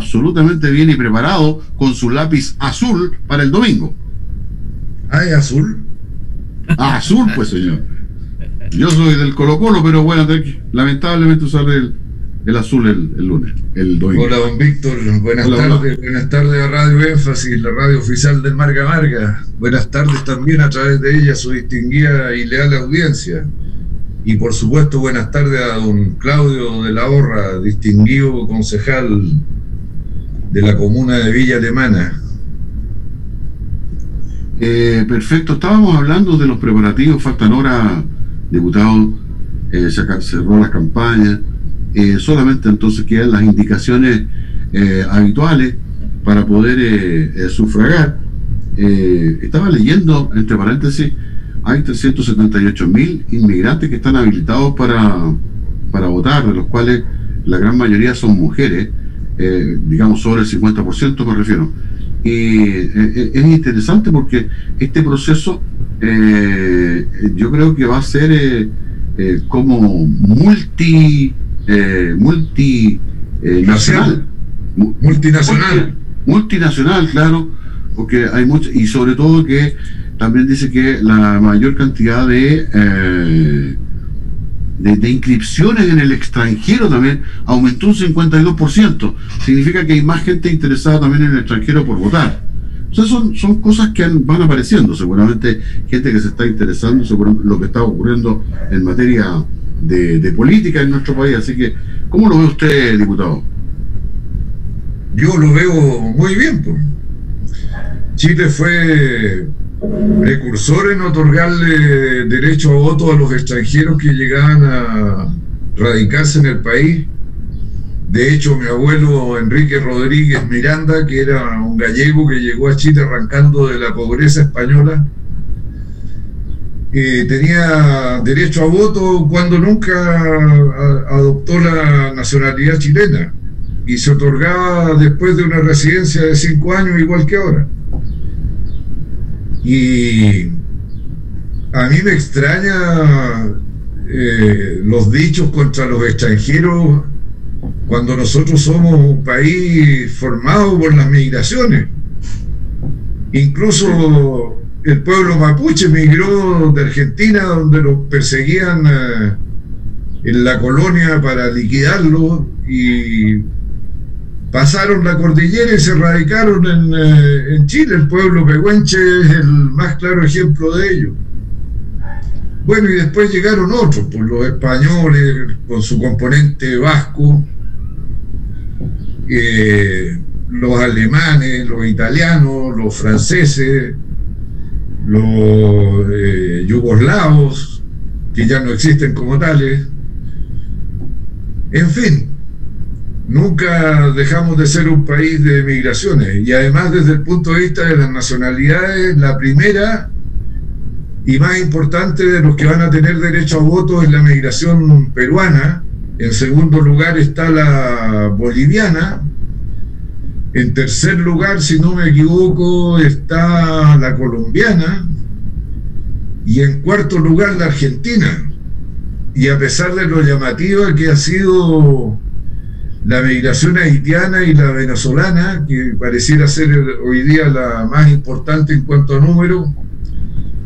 absolutamente bien y preparado con su lápiz azul para el domingo. Ah, ¿es azul? Ah, azul, pues señor. Yo soy del Colo Colo, pero bueno, lamentablemente usar el, el azul el, lunes, el domingo. Hola, don Víctor. Buenas tardes. Buenas tardes a Radio Énfasis, la radio oficial del Marga Marga. Buenas tardes también a través de ella, su distinguida y leal audiencia. Y por supuesto, buenas tardes a don Claudio de la Horra, distinguido concejal de la comuna de Villa Alemana. Eh, perfecto, estábamos hablando de los preparativos, faltan horas, diputado, eh, cerró la campaña, eh, solamente entonces quedan las indicaciones eh, habituales para poder sufragar. estaba leyendo, entre paréntesis, hay 378 mil inmigrantes que están habilitados para, para votar, de los cuales la gran mayoría son mujeres, digamos sobre el 50% me refiero. Y es interesante porque este proceso yo creo que va a ser como multi eh, multinacional. Eh, multinacional. multinacional, claro, porque hay mucho, y sobre todo que también dice que la mayor cantidad de, de, inscripciones en el extranjero también aumentó un 52%. Significa que hay más gente interesada también en el extranjero por votar. O sea, son, son cosas que van apareciendo, seguramente gente que se está interesando sobre lo que está ocurriendo en materia de, política en nuestro país. Así que, ¿cómo lo ve usted, diputado? Yo lo veo muy bien. Pues. Chile fue precursor en otorgarle derecho a voto a los extranjeros que llegaban a radicarse en el país. De hecho, mi abuelo Enrique Rodríguez Miranda, que era un gallego que llegó a Chile arrancando de la pobreza española, tenía derecho a voto cuando nunca adoptó la nacionalidad chilena y se otorgaba después de una residencia de cinco años igual que ahora. Y a mí me extraña eh, los dichos contra los extranjeros cuando nosotros somos un país formado por las migraciones. Incluso el pueblo mapuche migró de Argentina, donde los perseguían eh, en la colonia para liquidarlo y pasaron la cordillera y se radicaron en, eh, en Chile. El pueblo pehuenche es el más claro ejemplo de ello. Bueno, y después llegaron otros, pues, los españoles con su componente vasco, eh, los alemanes, los italianos, los franceses, los eh, yugoslavos, que ya no existen como tales. En fin, nunca dejamos de ser un país de migraciones y además desde el punto de vista de las nacionalidades, la primera y más importante de los que van a tener derecho a voto es la migración peruana. En segundo lugar está la boliviana, en tercer lugar, si no me equivoco, está la colombiana. Y en cuarto lugar, la argentina. Y a pesar de lo llamativa que ha sido la migración haitiana y la venezolana, que pareciera ser hoy día la más importante en cuanto a número,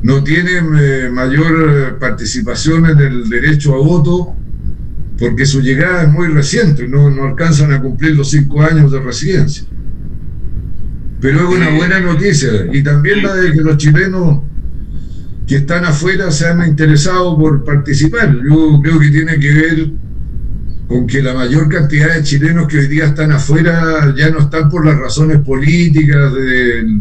no tienen eh, mayor participación en el derecho a voto porque su llegada es muy reciente, no, no alcanzan a cumplir los cinco años de residencia. Pero es una buena noticia. Y también la de que los chilenos que están afuera se han interesado por participar. Yo creo que tiene que ver con que la mayor cantidad de chilenos que hoy día están afuera ya no están por las razones políticas del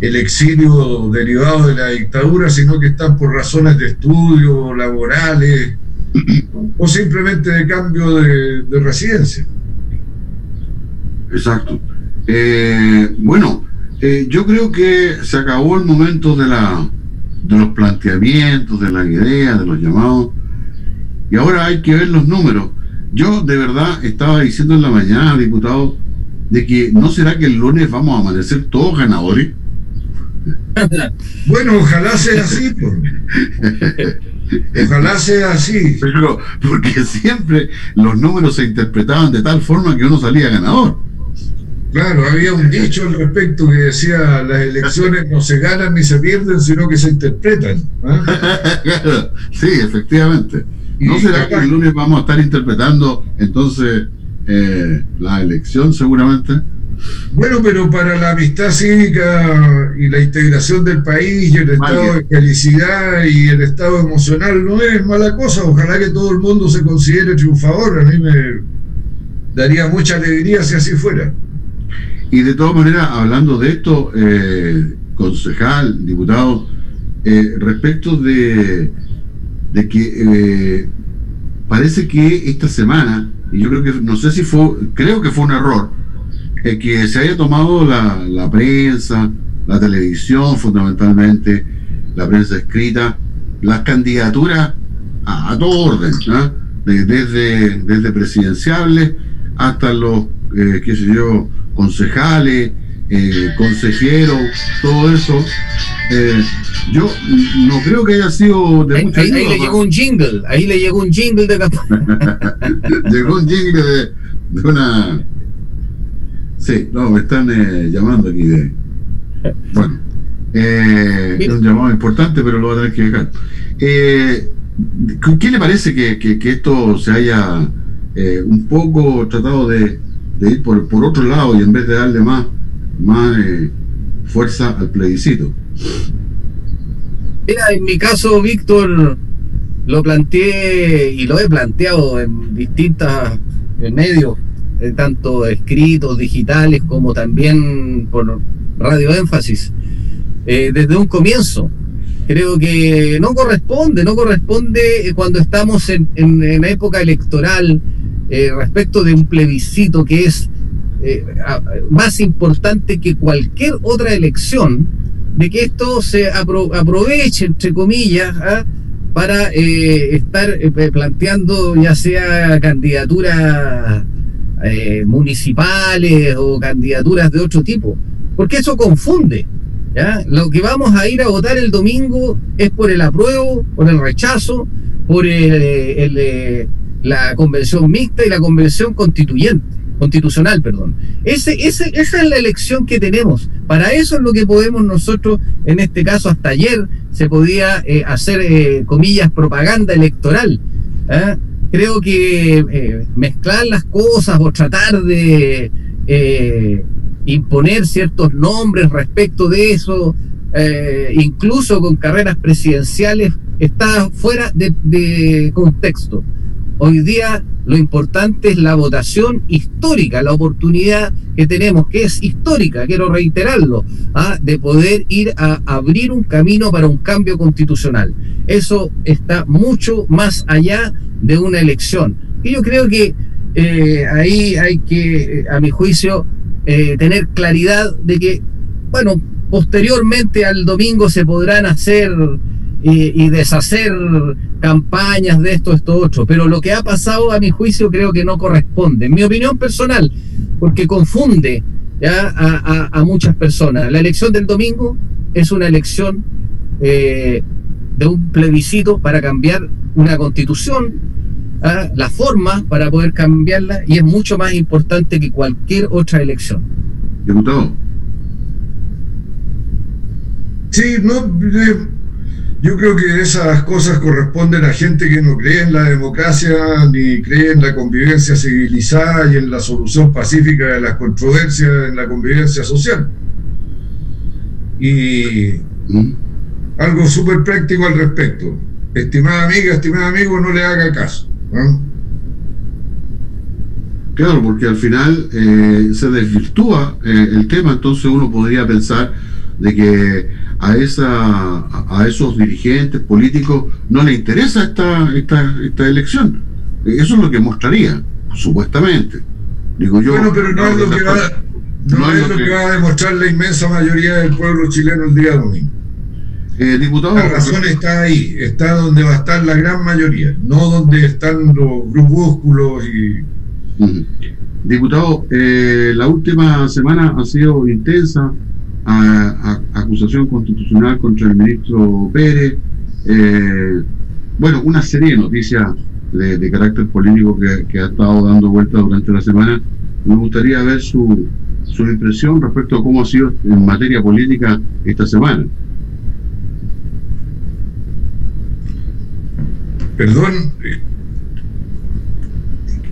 el exilio derivado de la dictadura, sino que están por razones de estudio, laborales o simplemente de cambio de, de residencia. Exacto. Eh, bueno, eh, yo creo que se acabó el momento de los planteamientos, de las ideas, de los llamados, y ahora hay que ver los números. Yo de verdad estaba diciendo en la mañana, diputado, de que no será que el lunes vamos a amanecer todos ganadores. Bueno, ojalá sea así. Pues. Ojalá sea así. Pero porque siempre los números se interpretaban de tal forma que uno salía ganador. Claro, había un dicho al respecto que decía las elecciones no se ganan ni se pierden, sino que se interpretan. sí, efectivamente. ¿No será que el lunes vamos a estar interpretando entonces eh, la elección seguramente? Bueno, pero para la amistad cívica y la integración del país y el estado de felicidad y el estado emocional no es mala cosa. Ojalá que todo el mundo se considere triunfador. A mí me daría mucha alegría si así fuera. Y de todas maneras, hablando de esto, eh, concejal, diputado, eh, respecto de, de que eh, parece que esta semana, y yo creo que, no sé si fue, creo que fue un error, que se haya tomado la, la prensa, la televisión fundamentalmente, la prensa escrita, las candidaturas a, todo orden, desde, desde presidenciables hasta los, qué sé yo, concejales, eh, consejeros, todo eso. Eh, yo no creo que haya sido de ahí, ahí, le llegó un jingle, ahí le llegó un jingle de Llegó un jingle de, una. Sí, no, me están eh, llamando aquí de. Bueno, eh, es un llamado importante, pero lo voy a tener que dejar. Eh, ¿Qué le parece que, que, que esto se haya un poco tratado de, de ir por, por otro lado y en vez de darle más, más eh, fuerza al plebiscito. Mira, en mi caso, Víctor, lo planteé y lo he planteado en distintos medios, eh, tanto escritos, digitales, como también por Radio Énfasis, eh, desde un comienzo. Creo que no corresponde, no corresponde cuando estamos en, en, en época electoral, eh, respecto de un plebiscito que es eh, más importante que cualquier otra elección, de que esto se aproveche, entre comillas, ¿ah? para eh, estar planteando ya sea candidaturas municipales o candidaturas de otro tipo, porque eso confunde. Lo que vamos a ir a votar el domingo es por el apruebo, por el rechazo, por el la convención mixta y la convención constituyente, constitucional, perdón. Ese, ese, esa es la elección que tenemos. Para eso es lo que podemos nosotros, en este caso hasta ayer, se podía eh, hacer, eh, comillas, propaganda electoral. ¿ah? Creo que eh, mezclar las cosas o tratar de imponer ciertos nombres respecto de eso, incluso con carreras presidenciales, está fuera de contexto. Hoy día lo importante es la votación histórica, la oportunidad que tenemos, que es histórica, quiero reiterarlo, ¿ah? de poder ir a abrir un camino para un cambio constitucional. Eso está mucho más allá de una elección. Y yo creo que eh, ahí hay que, a mi juicio, eh, tener claridad de que, bueno, posteriormente al domingo se podrán hacer y, deshacer campañas de esto, esto, otro. Pero lo que ha pasado, a mi juicio, creo que no corresponde. En mi opinión personal, porque confunde ¿ya? A, muchas personas. La elección del domingo es una elección eh, de un plebiscito para cambiar una constitución, ¿ah? la forma para poder cambiarla, y es mucho más importante que cualquier otra elección. Diputado. Sí, no. Yo creo que esas cosas corresponden a gente que no cree en la democracia ni cree en la convivencia civilizada y en la solución pacífica de las controversias en la convivencia social. Y algo súper práctico al respecto. Estimada amiga, estimado amigo, no le haga caso. Claro, porque al final eh, se desvirtúa eh, el tema, entonces uno podría pensar de que a, esa, a esos dirigentes políticos no le interesa esta, esta, esta elección. Eso es lo que mostraría, supuestamente. Digo yo. Bueno, pero no, es lo que va, no, es lo que... va a demostrar la inmensa mayoría del pueblo chileno el día domingo. Eh, diputado, la razón está ahí, está donde va a estar la gran mayoría, no donde están los grupúsculos y. Diputado, eh, la última semana ha sido intensa, a, acusación constitucional contra el ministro Pérez. Eh, bueno, una serie de noticias de, carácter político que, ha estado dando vueltas durante la semana. Me gustaría ver su, su impresión respecto a cómo ha sido en materia política esta semana. Perdón.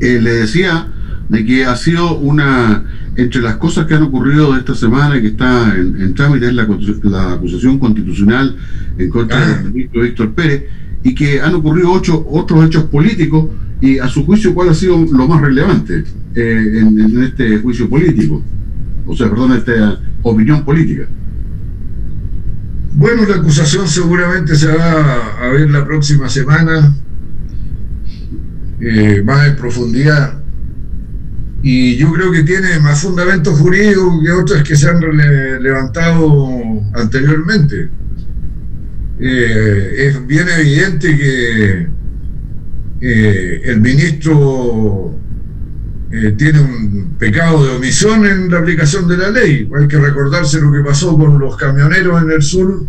Eh, le decía de que ha sido una, entre las cosas que han ocurrido esta semana que está en, trámite es la, acusación constitucional en contra del ah. ministro Víctor Pérez y que han ocurrido ocho otros hechos políticos y a su juicio cuál ha sido lo más relevante eh, en, este juicio político, o sea, perdón, esta opinión política. Bueno, la acusación seguramente se va a ver la próxima semana, eh, más en profundidad y yo creo que tiene más fundamento jurídico que otras que se han levantado anteriormente. Eh, es bien evidente que eh, el ministro eh, tiene un pecado de omisión en la aplicación de la ley. Hay que recordarse lo que pasó con los camioneros en el sur,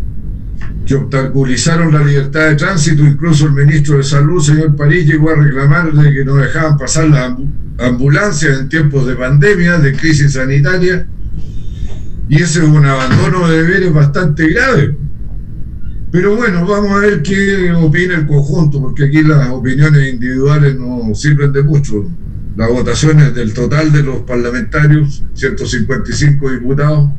que obstaculizaron la libertad de tránsito. Incluso el ministro de Salud, señor París, llegó a reclamar de que no dejaban pasar la ambulancias en tiempos de pandemia, de crisis sanitaria, y ese es un abandono de deberes bastante grave. Pero bueno, vamos a ver qué opina el conjunto, porque aquí las opiniones individuales no sirven de mucho. Las votaciones del total de los parlamentarios, 155 diputados,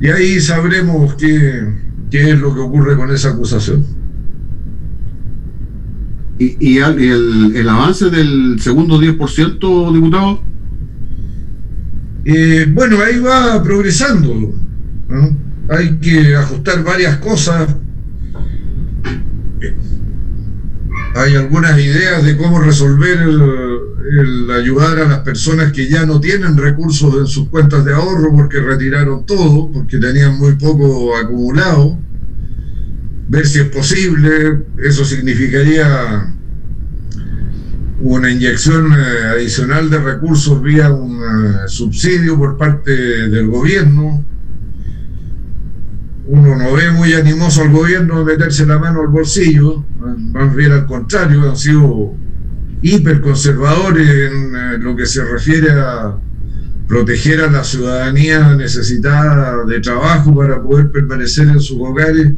y ahí sabremos qué, qué es lo que ocurre con esa acusación. ¿Y, el, avance del segundo 10%, diputado? Eh, bueno, ahí va progresando. Hay que ajustar varias cosas. Hay algunas ideas de cómo resolver el, ayudar a las personas que ya no tienen recursos en sus cuentas de ahorro porque retiraron todo, porque tenían muy poco acumulado ver si es posible. Eso significaría una inyección eh, adicional de recursos vía un eh, subsidio por parte del gobierno. Uno no ve muy animoso al gobierno de meterse la mano al bolsillo, más bien al contrario, han sido hiperconservadores en eh, lo que se refiere a proteger a la ciudadanía necesitada de trabajo para poder permanecer en sus hogares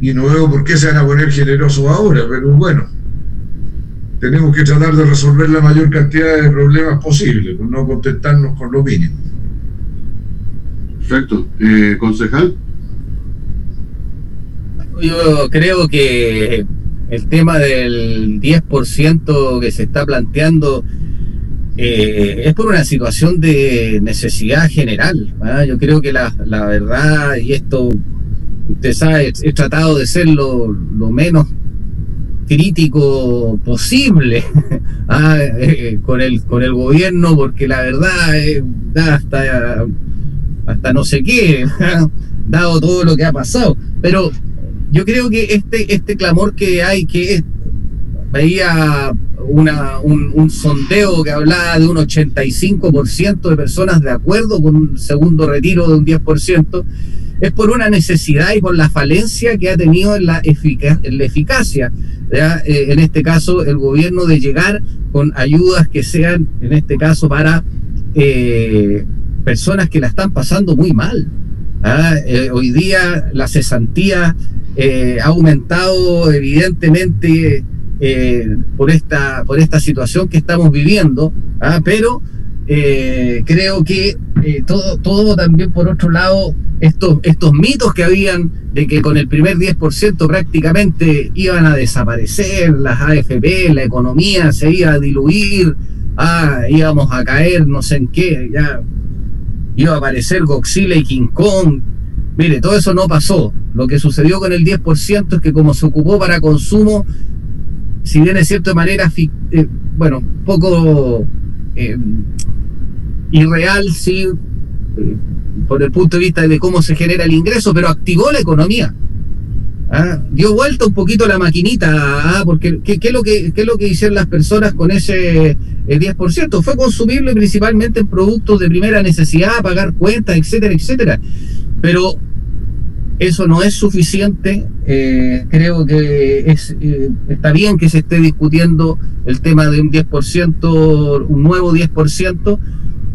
y no veo por qué se van a poner generosos ahora, pero bueno, tenemos que tratar de resolver la mayor cantidad de problemas posibles, pues no contentarnos con lo mínimo. Perfecto. Eh, concejal. Yo creo que el tema del 10% que se está planteando eh, es por una situación de necesidad general. ¿ah? Yo creo que la, la verdad, y esto usted sabe, he tratado de ser lo, menos crítico posible ah, eh, con, el, con el gobierno, porque la verdad eh, hasta, hasta no sé qué, dado todo lo que ha pasado. Pero yo creo que este, este clamor que hay, que veía una, un, un, sondeo que hablaba de un 85% de personas de acuerdo con un segundo retiro de un 10%, es por una necesidad y por la falencia que ha tenido en la, en la eficacia. Eh, en este caso, el gobierno de llegar con ayudas que sean, en este caso, para eh, personas que la están pasando muy mal. Eh, hoy día la cesantía ha aumentado evidentemente por, esta, por esta situación que estamos viviendo, pero creo que todo, todo también por otro lado estos, estos mitos que habían de que con el primer 10% prácticamente iban a desaparecer las AFP, la economía se iba a diluir, ah, íbamos a caer no sé en qué, ya iba a aparecer Godzilla y King Kong. Mire, todo eso no pasó. Lo que sucedió con el 10% es que como se ocupó para consumo, si bien de manera, eh, bueno, poco eh, irreal, sí, eh, por el punto de vista de cómo se genera el ingreso, pero activó la economía. ¿ah? Dio vuelta un poquito la maquinita, ¿ah? porque ¿qué, es lo que, es lo que hicieron las personas con ese 10%? Eh, Fue consumible principalmente en productos de primera necesidad, pagar cuentas, etcétera, etcétera. Pero eso no es suficiente. Eh, creo que es, está bien que se esté discutiendo el tema de un 10%, un nuevo 10%,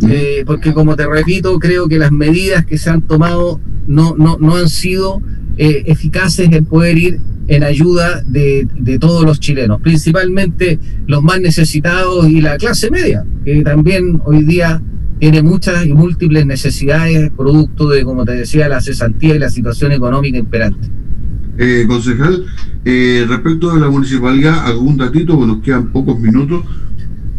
eh, porque como te repito, creo que las medidas que se han tomado no, no, no han sido eh, eficaces en poder ir en ayuda de, de, todos los chilenos, principalmente los más necesitados y la clase media, que también hoy día tiene muchas y múltiples necesidades producto de, como te decía, la cesantía y la situación económica imperante. Eh, concejal, eh, respecto de la municipalidad, algún datito, bueno, nos quedan pocos minutos.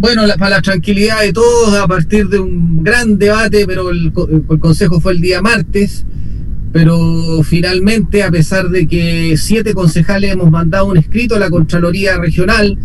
Bueno, la, para la tranquilidad de todos, a partir de un gran debate, pero el, el consejo fue el día martes, pero finalmente, a pesar de que siete concejales hemos mandado un escrito a la Contraloría Regional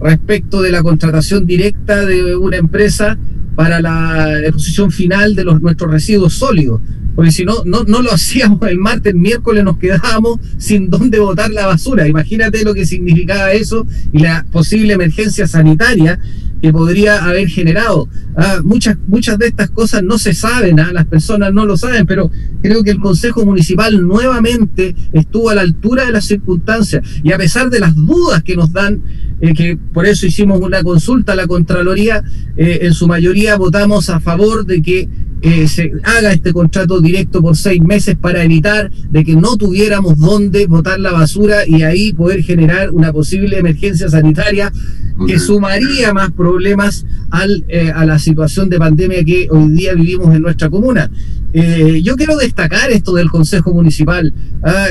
respecto de la contratación directa de una empresa, para la exposición final de nuestros residuos sólidos. Porque si no, no, no lo hacíamos el martes, el miércoles nos quedábamos sin dónde botar la basura. Imagínate lo que significaba eso y la posible emergencia sanitaria que podría haber generado. Ah, muchas, muchas de estas cosas no se saben, ah, las personas no lo saben, pero creo que el Consejo Municipal nuevamente estuvo a la altura de las circunstancias y a pesar de las dudas que nos dan, eh, que por eso hicimos una consulta a la Contraloría, eh, en su mayoría votamos a favor de que eh, se haga este contrato directo por seis meses para evitar de que no tuviéramos dónde botar la basura y ahí poder generar una posible emergencia sanitaria que sumaría más problemas al, eh, a la situación de pandemia que hoy día vivimos en nuestra comuna. Eh, yo quiero destacar esto del Consejo Municipal. Ah,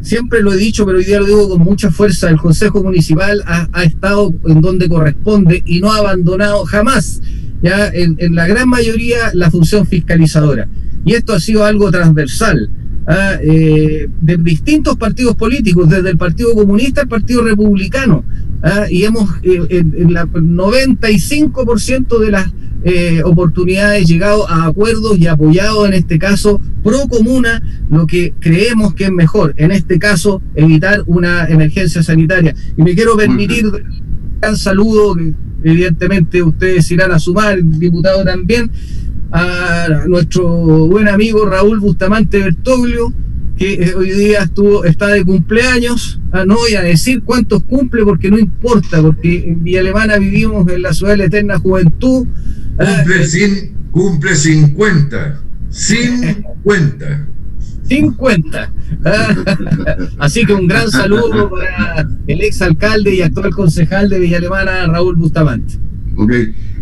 siempre lo he dicho, pero hoy día lo digo con mucha fuerza, el Consejo Municipal ha, ha estado en donde corresponde y no ha abandonado jamás, ya en, en, la gran mayoría, la función fiscalizadora. Y esto ha sido algo transversal. Ah, eh, de distintos partidos políticos, desde el Partido Comunista al Partido Republicano, ah, y hemos eh, en, en la 95% de las eh, oportunidades llegado a acuerdos y apoyado en este caso pro comuna lo que creemos que es mejor, en este caso evitar una emergencia sanitaria. Y me quiero permitir gran saludo, que evidentemente ustedes irán a sumar, el diputado también, a nuestro buen amigo Raúl Bustamante Bertoglio, que hoy día estuvo, está de cumpleaños. Ah, no voy a decir cuántos cumple porque no importa, porque en Villa Alemana vivimos en la ciudad de la eterna juventud. Cumple, ah, sin, cumple 50. 50. 50. Así que un gran saludo para el ex alcalde y actual concejal de Villa Alemana, Raúl Bustamante. Ok.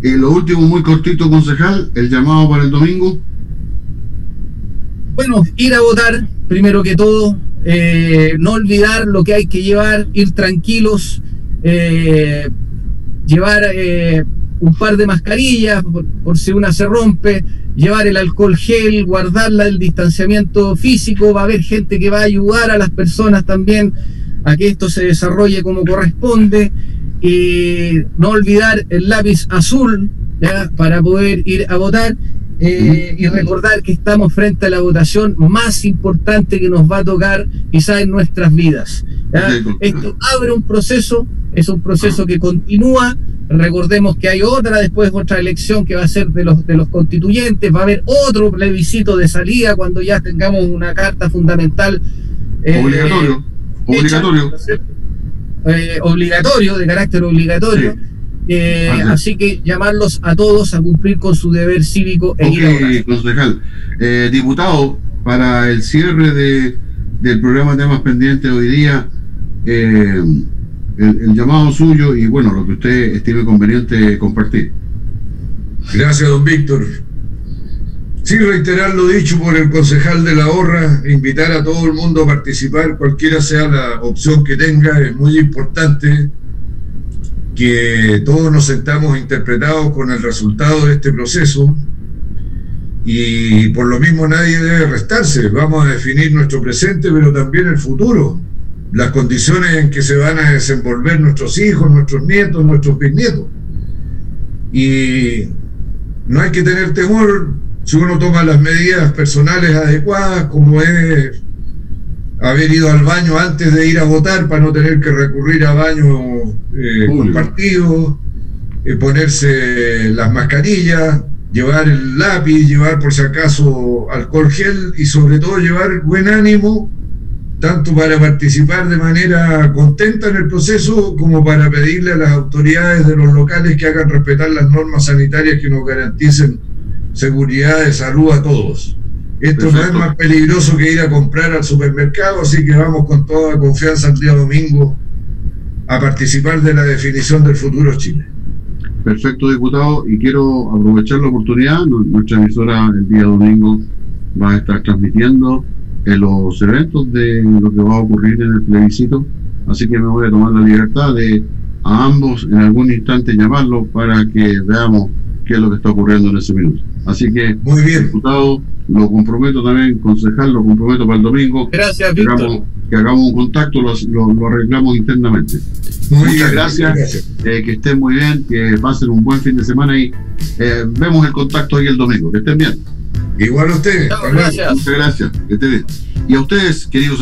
Y lo último, muy cortito, concejal, el llamado para el domingo. Bueno, ir a votar, primero que todo, eh, no olvidar lo que hay que llevar, ir tranquilos, eh, llevar eh, un par de mascarillas por, si una se rompe, llevar el alcohol gel, guardarla el distanciamiento físico, va a haber gente que va a ayudar a las personas también a que esto se desarrolle como corresponde. Y no olvidar el lápiz azul para poder ir a votar eh, y recordar que estamos frente a la votación más importante que nos va a tocar quizás en nuestras vidas. ¿ya? Esto abre un proceso, es un proceso que continúa. Recordemos que hay otra después, otra elección que va a ser de los, de los constituyentes, va a haber otro plebiscito de salida cuando ya tengamos una carta fundamental. Eh, obligatorio, obligatorio. Eh, obligatorio, de carácter obligatorio. Sí. Eh, así que llamarlos a todos a cumplir con su deber cívico e ir a concejal. Eh, diputado, para el cierre de, del programa Temas Pendientes hoy día, eh, el, el, llamado suyo y bueno, lo que usted estime conveniente compartir. Gracias, don Víctor. Sí, reiterar lo dicho por el concejal de la Horra, invitar a todo el mundo a participar, cualquiera sea la opción que tenga, es muy importante que todos nos sentamos interpretados con el resultado de este proceso y por lo mismo nadie debe restarse. Vamos a definir nuestro presente, pero también el futuro, las condiciones en que se van a desenvolver nuestros hijos, nuestros nietos, nuestros bisnietos. Y no hay que tener temor si uno toma las medidas personales adecuadas, como es haber ido al baño antes de ir a votar para no tener que recurrir a baños eh, compartidos, eh, ponerse las mascarillas, llevar el lápiz, llevar por si acaso alcohol gel y sobre todo llevar buen ánimo tanto para participar de manera contenta en el proceso como para pedirle a las autoridades de los locales que hagan respetar las normas sanitarias que nos garanticen seguridad de salud a todos. Esto no es más peligroso que ir a comprar al supermercado, así que vamos con toda confianza el día domingo a participar de la definición del futuro Chile. Perfecto, diputado, y quiero aprovechar la oportunidad. Nuestra emisora el día domingo va a estar transmitiendo en los eventos de lo que va a ocurrir en el plebiscito, así que me voy a tomar la libertad de a ambos en algún instante llamarlos para que veamos qué es lo que está ocurriendo en ese minuto. Así que, muy bien, diputado, lo comprometo también, concejal, lo comprometo para el domingo. Gracias, que hagamos, que hagamos un contacto, lo, lo, arreglamos internamente. Muchas gracias, eh, que estén muy bien, que pasen un buen fin de semana y eh, vemos el contacto ahí el domingo. Que estén bien. Igual a ustedes. gracias. Muchas gracias. Que estén bien. Y a ustedes, queridos